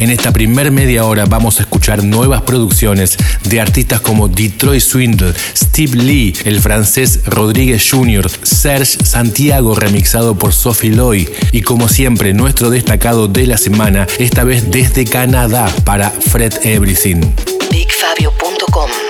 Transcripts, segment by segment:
En esta primer media hora vamos a escuchar nuevas producciones de artistas como Detroit Swindle, Steve Lee, el francés Rodríguez Jr., Serge Santiago remixado por Sophie Loy y como siempre nuestro destacado de la semana, esta vez desde Canadá para Fred Everything. BigFabio.com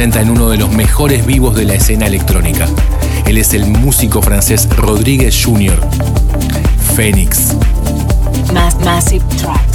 Presenta en uno de los mejores vivos de la escena electrónica. Él es el músico francés Rodríguez Jr. Phoenix. Massive Tracks.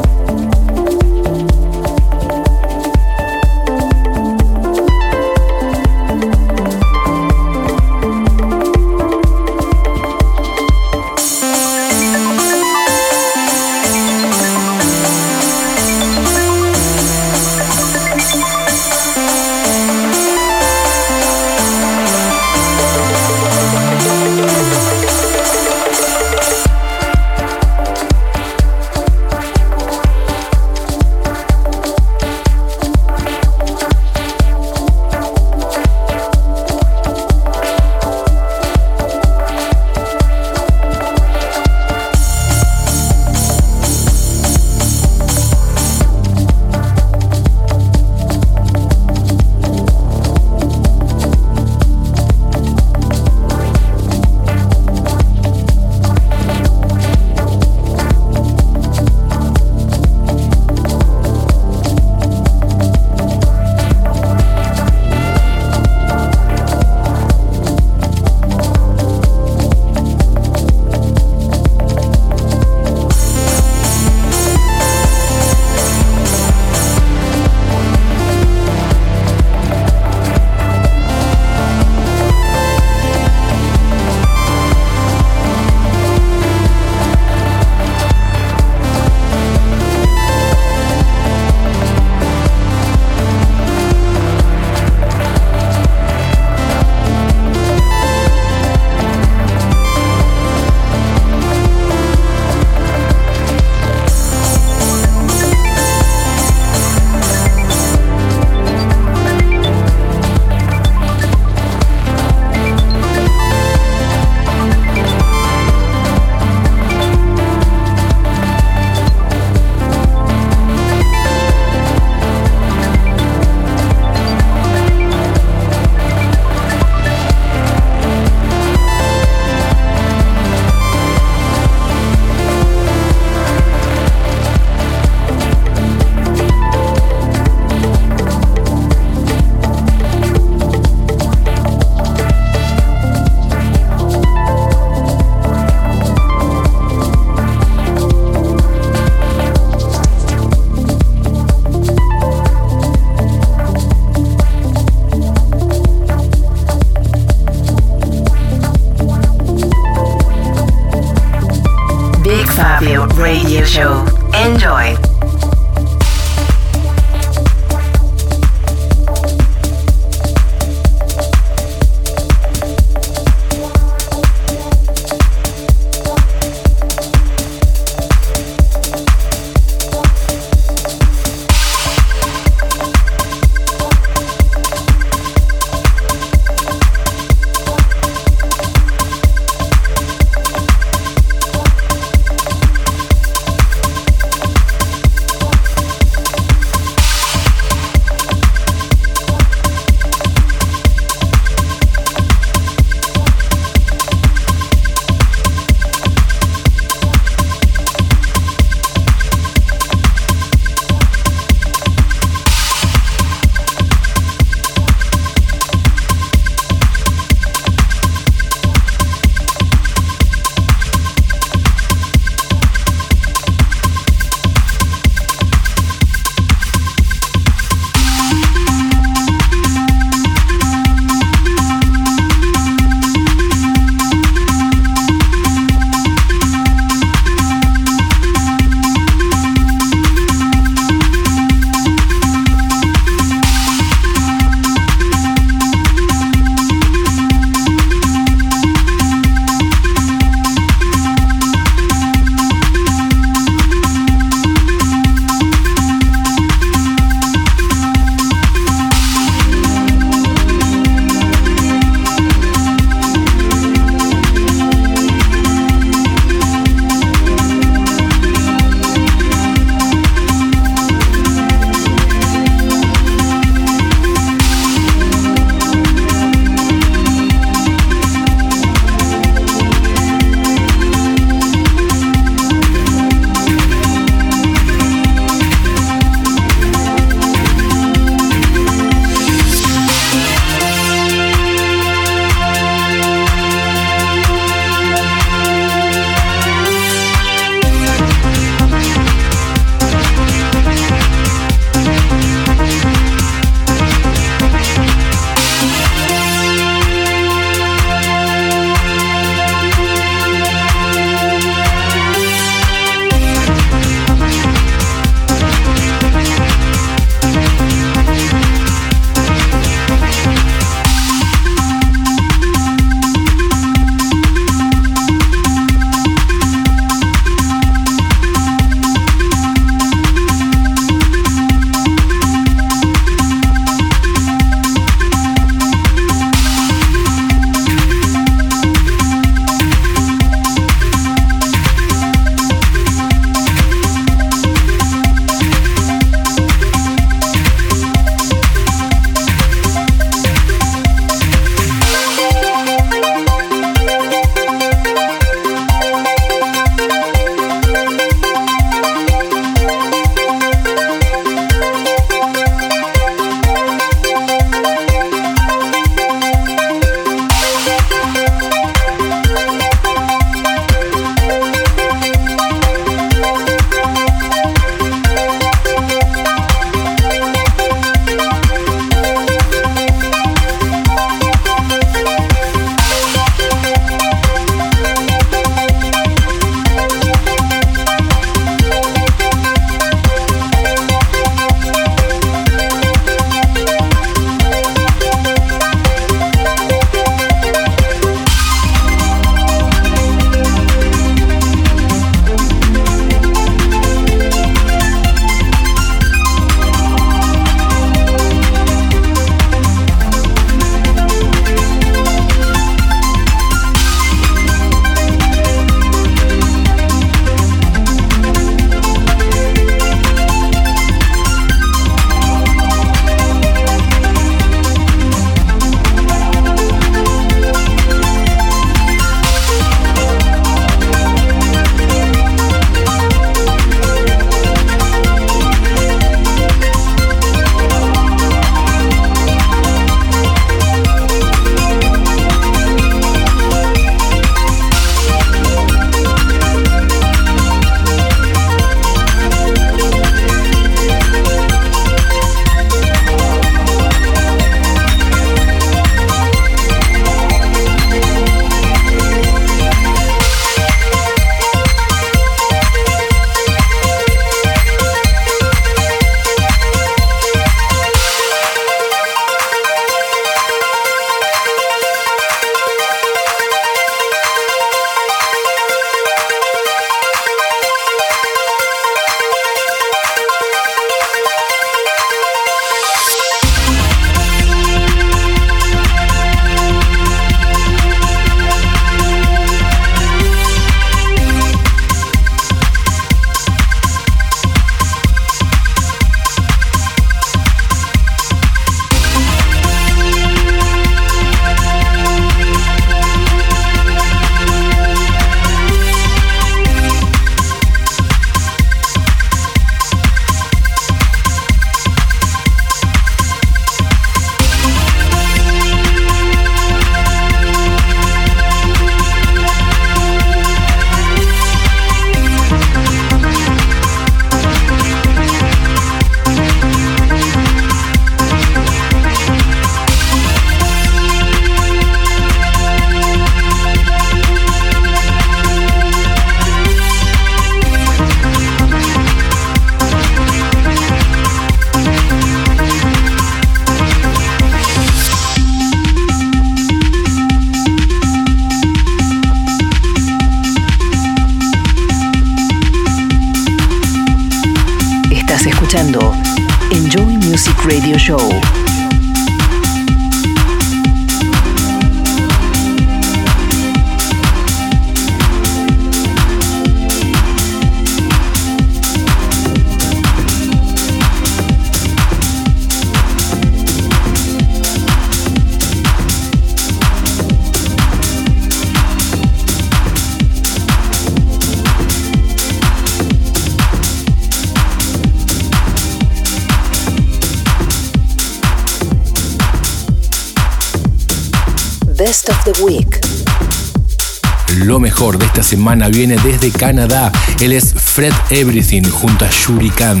Esta semana viene desde Canadá. Él es Fred Everything junto a Shuri Khan.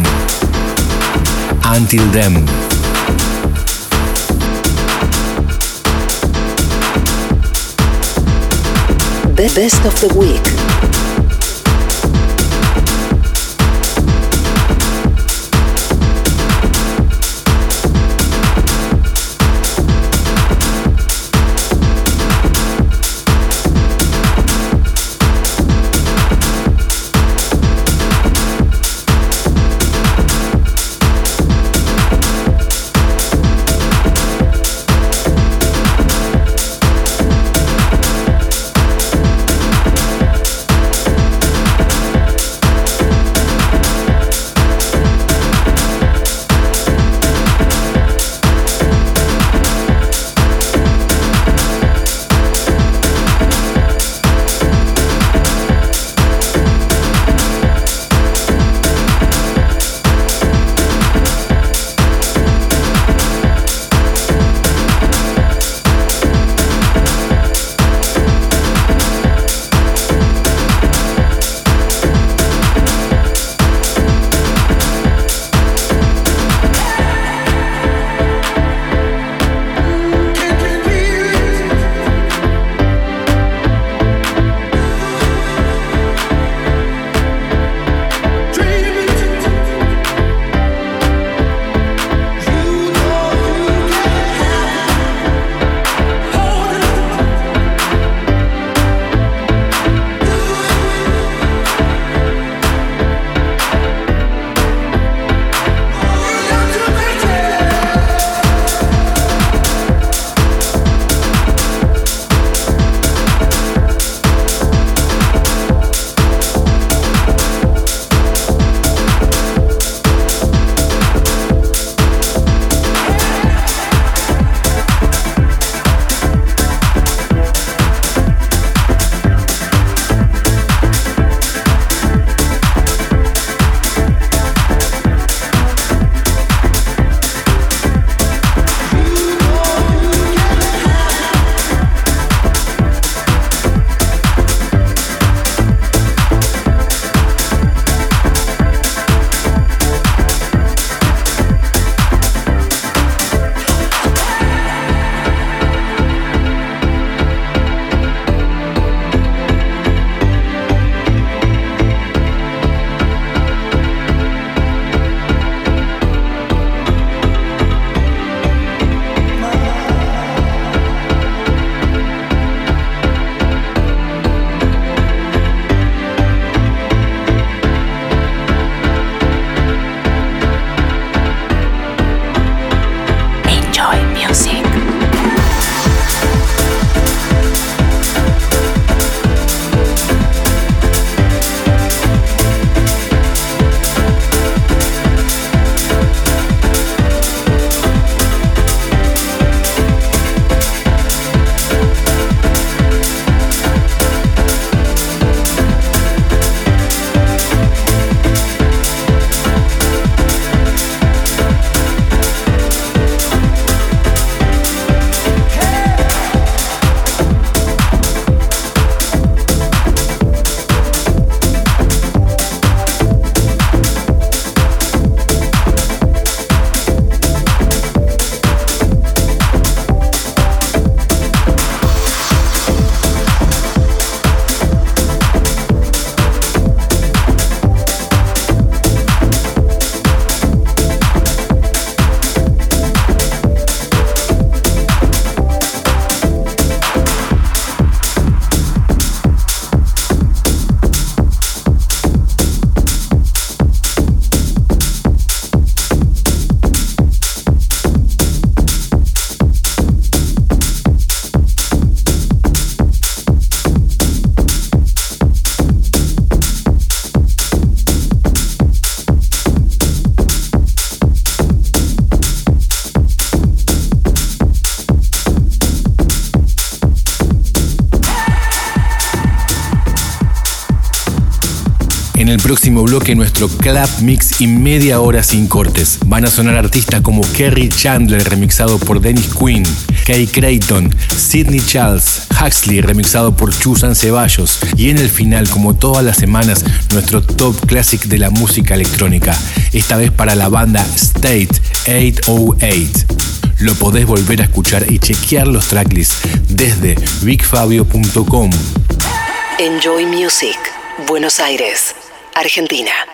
Until Then. Best of the Week. Bloque nuestro club mix y media hora sin cortes. Van a sonar artistas como Kerry Chandler remixado por Dennis Quinn, Kay Creighton, Sidney Charles, Huxley remixado por Chusan Ceballos y en el final, como todas las semanas, nuestro top classic de la música electrónica, esta vez para la banda State 808. Lo podés volver a escuchar y chequear los tracklists desde bigfabio.com. Enjoy Music, Buenos Aires, Argentina.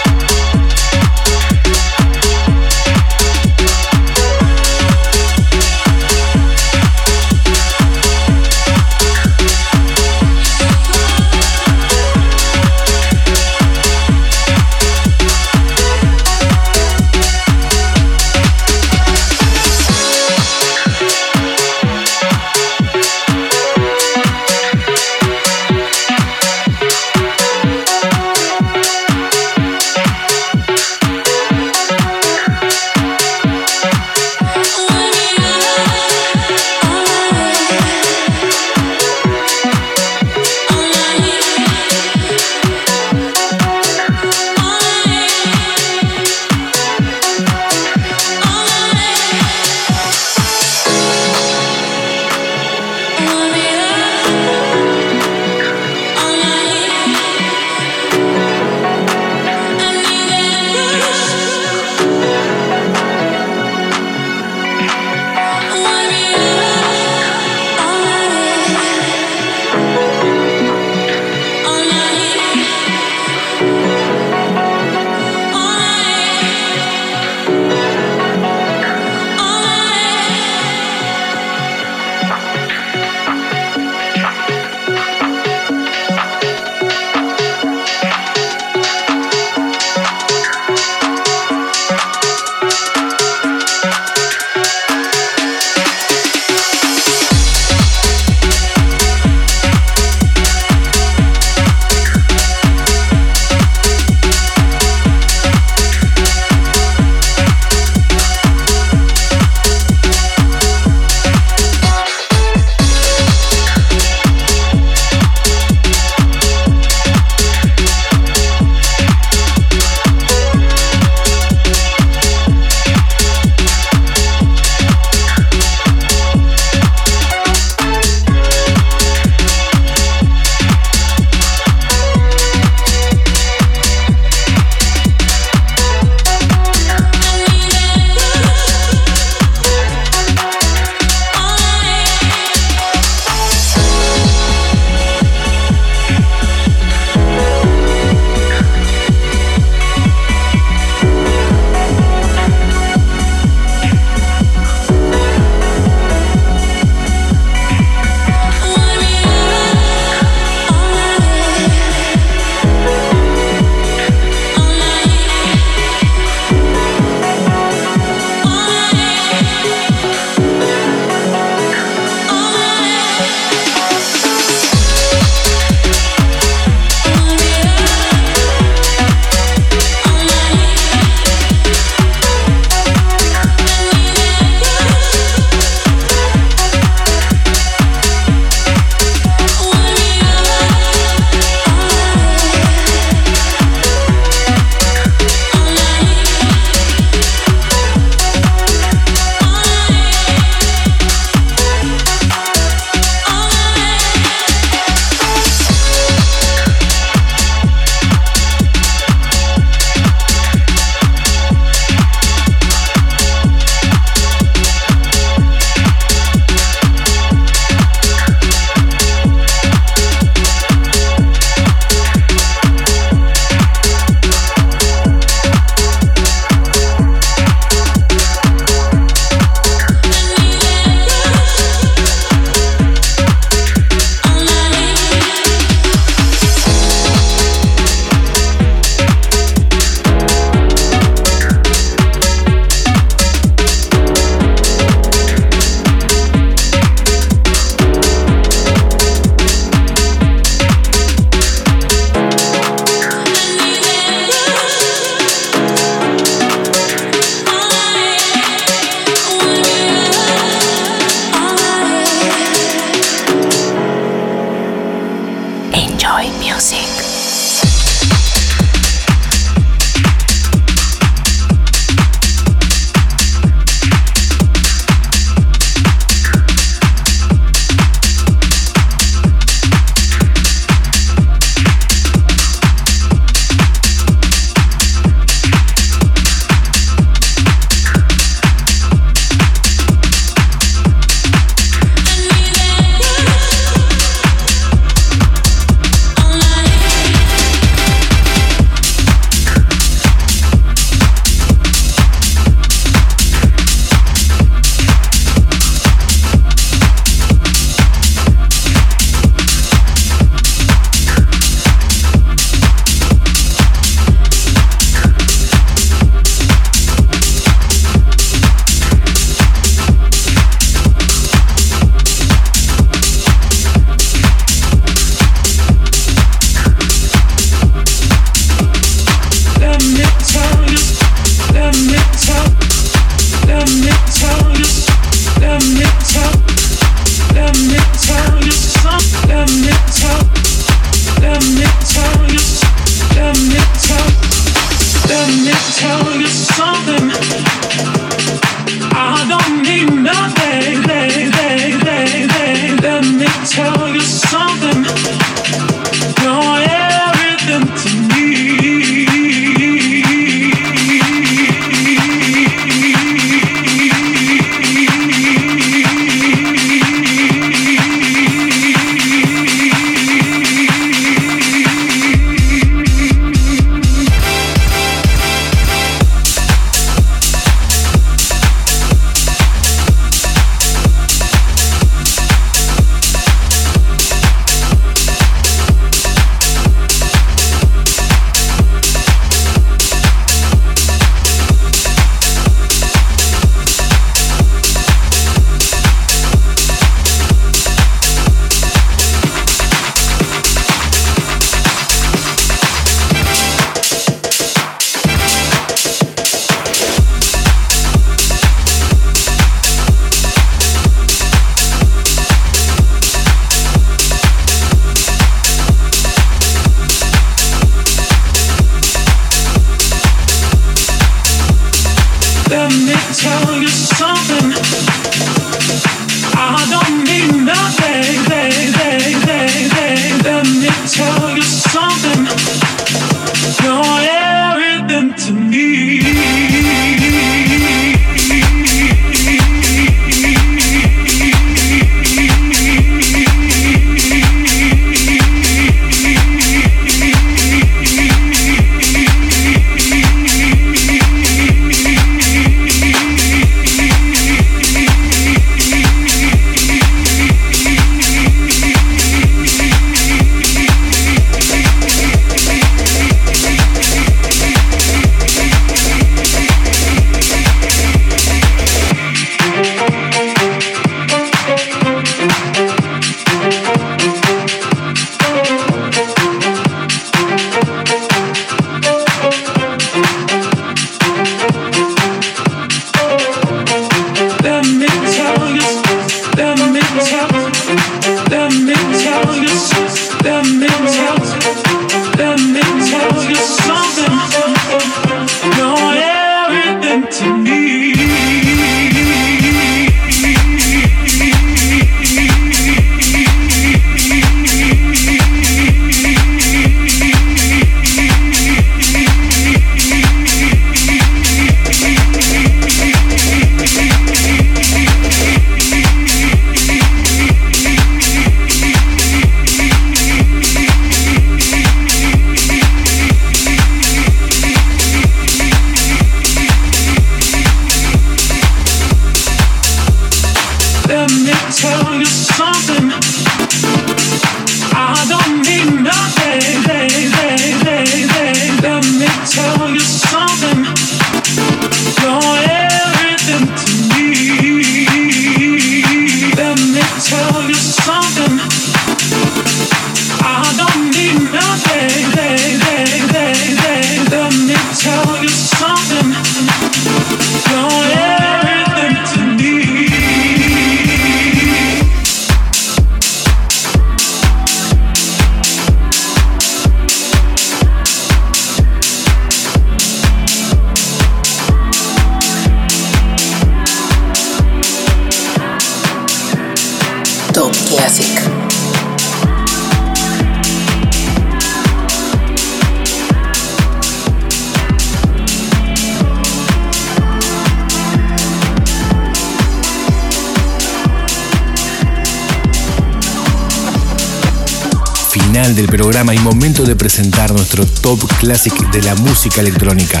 Del programa y momento de presentar nuestro top classic de la música electrónica.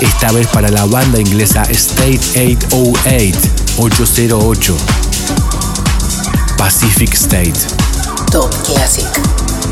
Esta vez para la banda inglesa State 808 808 Pacific State. Top Classic.